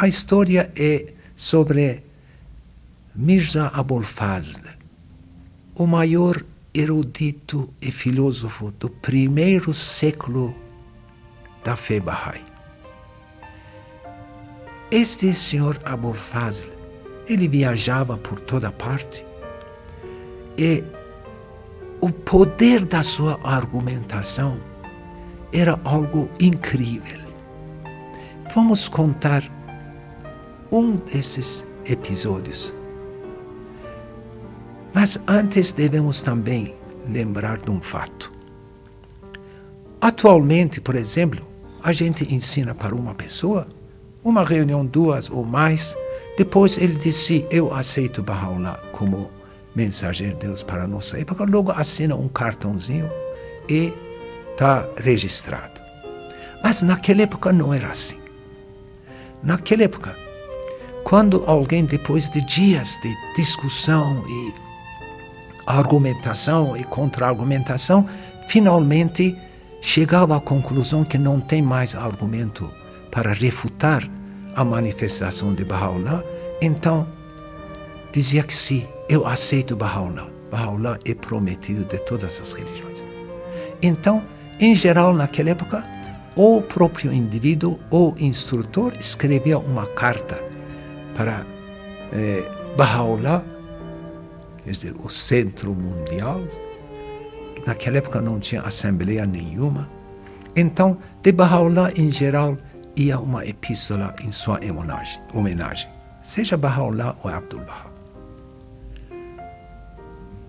A história é sobre Mirza Abul Fazl, o maior erudito e filósofo do primeiro século da fé Bahá'í. Este senhor Abul Fazl, ele viajava por toda parte e o poder da sua argumentação era algo incrível. Vamos contar um desses episódios. Mas antes devemos também lembrar de um fato. Atualmente, por exemplo, a gente ensina para uma pessoa, uma reunião, duas ou mais, depois ele diz: Eu aceito Baha'u'llah como mensageiro de Deus para a nossa época, logo assina um cartãozinho e está registrado. Mas naquela época não era assim. Naquela época, quando alguém, depois de dias de discussão e argumentação e contra-argumentação, finalmente chegava à conclusão que não tem mais argumento para refutar a manifestação de Baha'u'llah, então dizia que sim, eu aceito Baha'u'llah. Baha'u'llah é prometido de todas as religiões. Então, em geral, naquela época, o próprio indivíduo ou instrutor escrevia uma carta para eh, Baha'u'llah, quer dizer, o centro mundial. Naquela época não tinha assembleia nenhuma. Então, de Baha'u'llah, em geral, ia uma epístola em sua homenagem, seja Baha'u'llah ou Abdul Baha.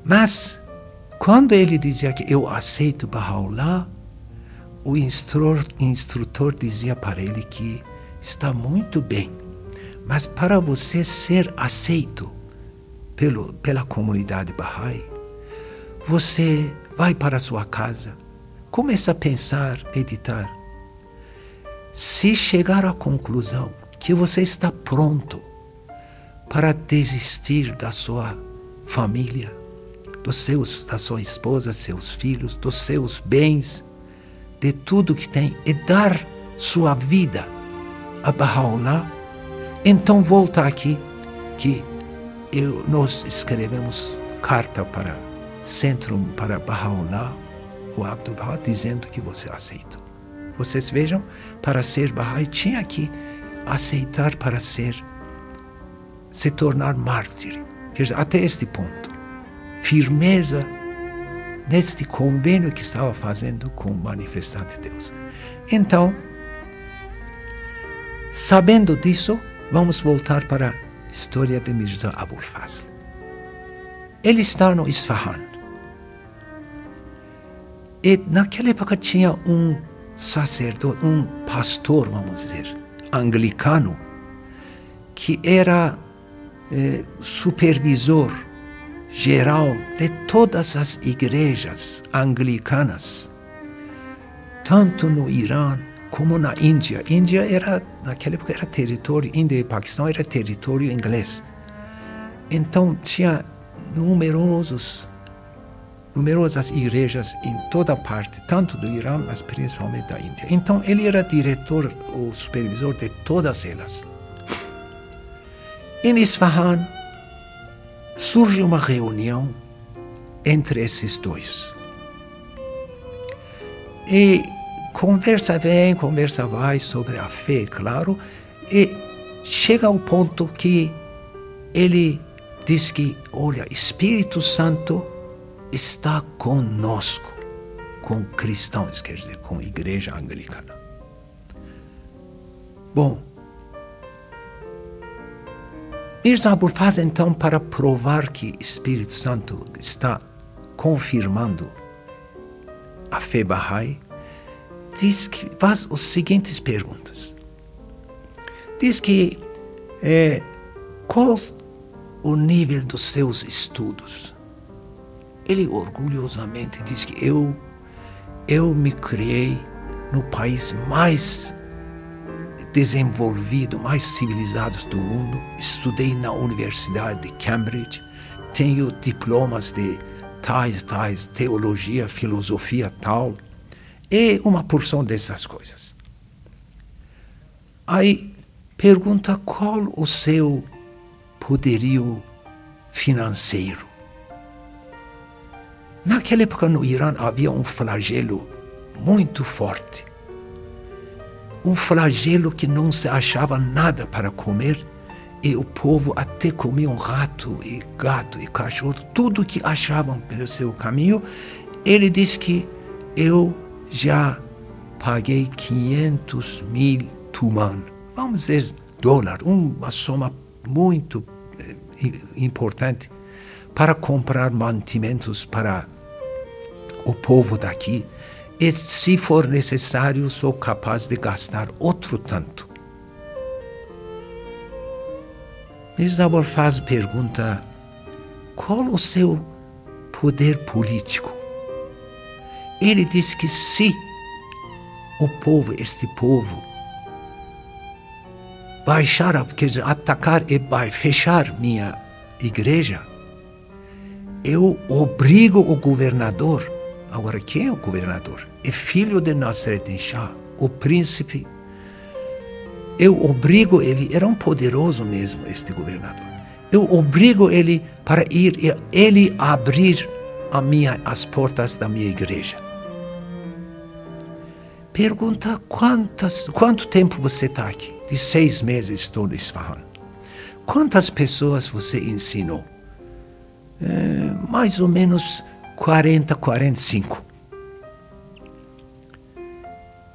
Mas, quando ele dizia que eu aceito Baha'u'llah, o instrutor, instrutor dizia para ele que está muito bem, mas para você ser aceito pelo, pela comunidade Bahá'í, você vai para a sua casa, começa a pensar, meditar. Se chegar à conclusão que você está pronto para desistir da sua família, dos seus, da sua esposa, seus filhos, dos seus bens, de tudo que tem e dar sua vida a Baha'u'llah, então volta aqui que eu, nós escrevemos carta para Centro para Baha'u'llah, o Abdul Baha, dizendo que você aceita. Vocês vejam, para ser Baha'i tinha que aceitar para ser, se tornar mártir. Quer dizer, até este ponto. Firmeza neste convênio que estava fazendo com o manifestante de Deus. Então, sabendo disso, vamos voltar para a história de Mirza Abul Fazl. Ele está no Isfahan. E naquela época tinha um sacerdote, um pastor, vamos dizer, anglicano, que era eh, supervisor geral de todas as igrejas anglicanas, tanto no Irã como na Índia. Índia era, naquela época, era território, Índia e Paquistão era território inglês. Então tinha numerosos, numerosas igrejas em toda parte, tanto do Irã, mas principalmente da Índia. Então ele era diretor ou supervisor de todas elas. Em Isfahan, surge uma reunião entre esses dois. E conversa vem, conversa vai sobre a fé, claro, e chega ao ponto que ele diz que, olha, Espírito Santo está conosco, com cristãos, quer dizer, com igreja anglicana. Bom, Mirza Abul faz então para provar que Espírito Santo está confirmando a fé Bahá'í, diz que faz as seguintes perguntas. Diz que é, qual o nível dos seus estudos? Ele orgulhosamente diz que eu eu me criei no país mais desenvolvido, mais civilizados do mundo. Estudei na Universidade de Cambridge, tenho diplomas de tais, tais, teologia, filosofia, tal, e uma porção dessas coisas. Aí Pergunta qual o seu poderio financeiro. Naquela época no Irã havia um flagelo muito forte. Um flagelo que não se achava nada para comer e o povo até comia um rato e gato e cachorro, tudo que achavam pelo seu caminho. Ele disse que eu já paguei 500 mil tuman, vamos dizer dólar, uma soma muito eh, importante para comprar mantimentos para o povo daqui. E se for necessário, sou capaz de gastar outro tanto. Mirzabor faz pergunta: qual o seu poder político? Ele diz que se o povo, este povo, baixar, quer dizer, atacar e fechar minha igreja, eu obrigo o governador. Agora, quem é o governador? É filho de Nasreddin Shah, o príncipe. Eu obrigo ele, era um poderoso mesmo este governador. Eu obrigo ele para ir ele abrir a minha, as portas da minha igreja. Pergunta quantas, quanto tempo você está aqui? De seis meses estou no Isfahan. Quantas pessoas você ensinou? É, mais ou menos 40, 45.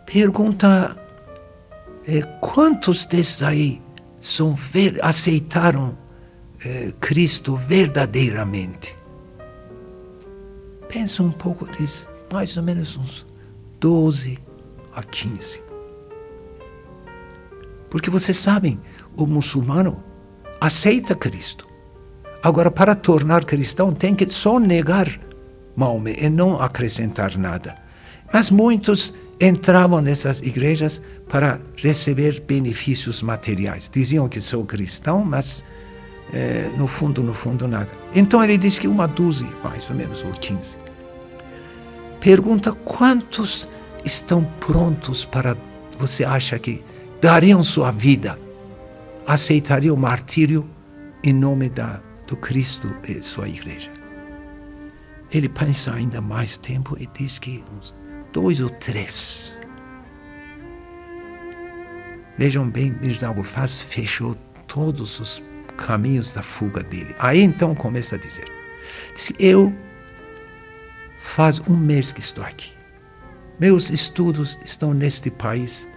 Pergunta é, quantos desses aí são aceitaram é, Cristo verdadeiramente? Pensa um pouco disso, mais ou menos uns 12 a 15. Porque vocês sabem, o muçulmano aceita Cristo. Agora, para tornar cristão, tem que só negar Maomé e não acrescentar nada. Mas muitos entravam nessas igrejas para receber benefícios materiais. Diziam que sou cristão, mas é, no fundo, no fundo, nada. Então ele diz que uma dúzia, mais ou menos, ou 15. Pergunta quantos estão prontos para. Você acha que dariam sua vida, aceitariam o martírio em nome da, do Cristo e sua igreja? Ele pensa ainda mais tempo e diz que uns dois ou três. Vejam bem, Mirza Abulfaz fechou todos os caminhos da fuga dele. Aí então começa a dizer: diz, Eu faz um mês que estou aqui. Meus estudos estão neste país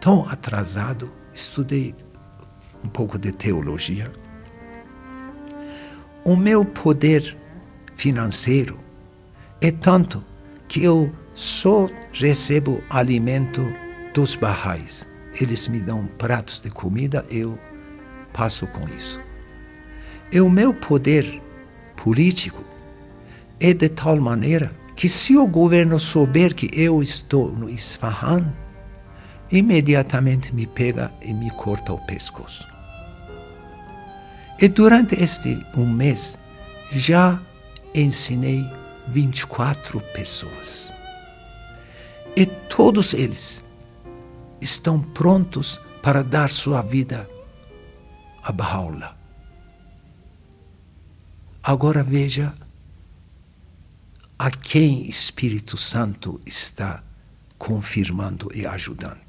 tão atrasado. Estudei um pouco de teologia. O meu poder financeiro é tanto que eu só recebo alimento dos barrais. Eles me dão pratos de comida, eu passo com isso. E o meu poder político é de tal maneira que se o governo souber que eu estou no Isfahan, imediatamente me pega e me corta o pescoço. E durante este um mês já ensinei 24 pessoas. E todos eles estão prontos para dar sua vida a Bahá'u'lláh. Agora veja a quem Espírito Santo está confirmando e ajudando.